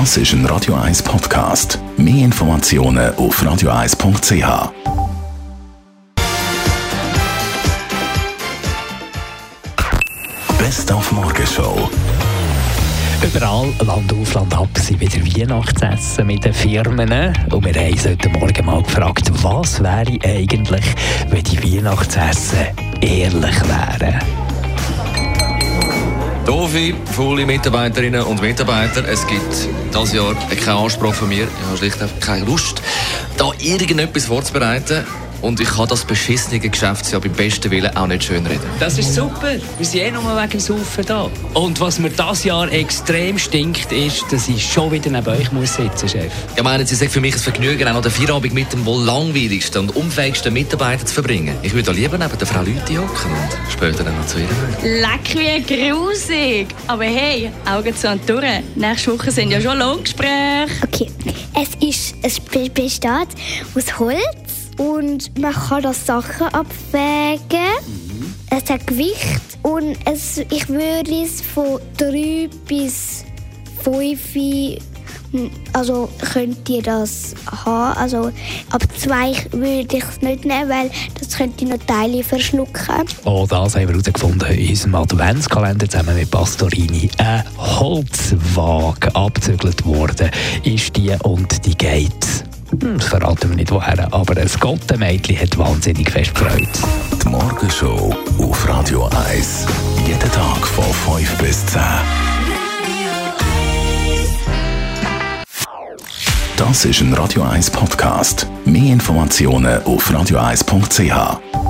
Das ist ein Radio 1 Podcast. Mehr Informationen auf radio1.ch. Best auf Morgenshow. Überall Land auf, Land ab sind wieder Weihnachtsessen mit den Firmen. Und wir haben uns heute Morgen mal gefragt, was wäre eigentlich, wenn die Weihnachtsessen ehrlich wären? Doofe, faule Mitarbeiterinnen und Mitarbeiter. Es gibt dieses Jahr keinen Anspruch von mir. Ich habe schlicht keine Lust, da irgendetwas vorzubereiten. Und ich kann das beschissene Geschäftsjahr beim besten Willen auch nicht schön reden. Das ist super. Wir sind eh nur wegen dem Saufen da. Und was mir dieses Jahr extrem stinkt, ist, dass ich schon wieder neben euch muss sitzen Chef. Ich meine, Sie sagt für mich ein Vergnügen, auch noch den Feierabend mit dem wohl langweiligsten und unfähigsten Mitarbeiter zu verbringen. Ich würde lieber neben der Frau Lüthi hocken und später dann noch zu ihr. Leck wie grusig. Aber hey, Augen zu und durch. Nächste Woche sind ja schon Lohngespräche. Okay, es, ist, es be- besteht aus Holz und man kann das Sachen abwägen. Es hat Gewicht und es, ich würde es von 3 bis 5 also könnt ihr das haben. Also ab 2 würde ich es nicht nehmen, weil das könnte noch Teile verschlucken. Oh, das haben wir herausgefunden in unserem Adventskalender zusammen mit Pastorini. Ein Holzwagen abgezügelt worden ist die und die geht. Hm, Das verraten wir nicht woher, aber ein Gottemädchen hat wahnsinnig fest gefreut. Die Morgenshow auf Radio 1. Jeden Tag von 5 bis 10. Das ist ein Radio 1 Podcast. Mehr Informationen auf radio1.ch.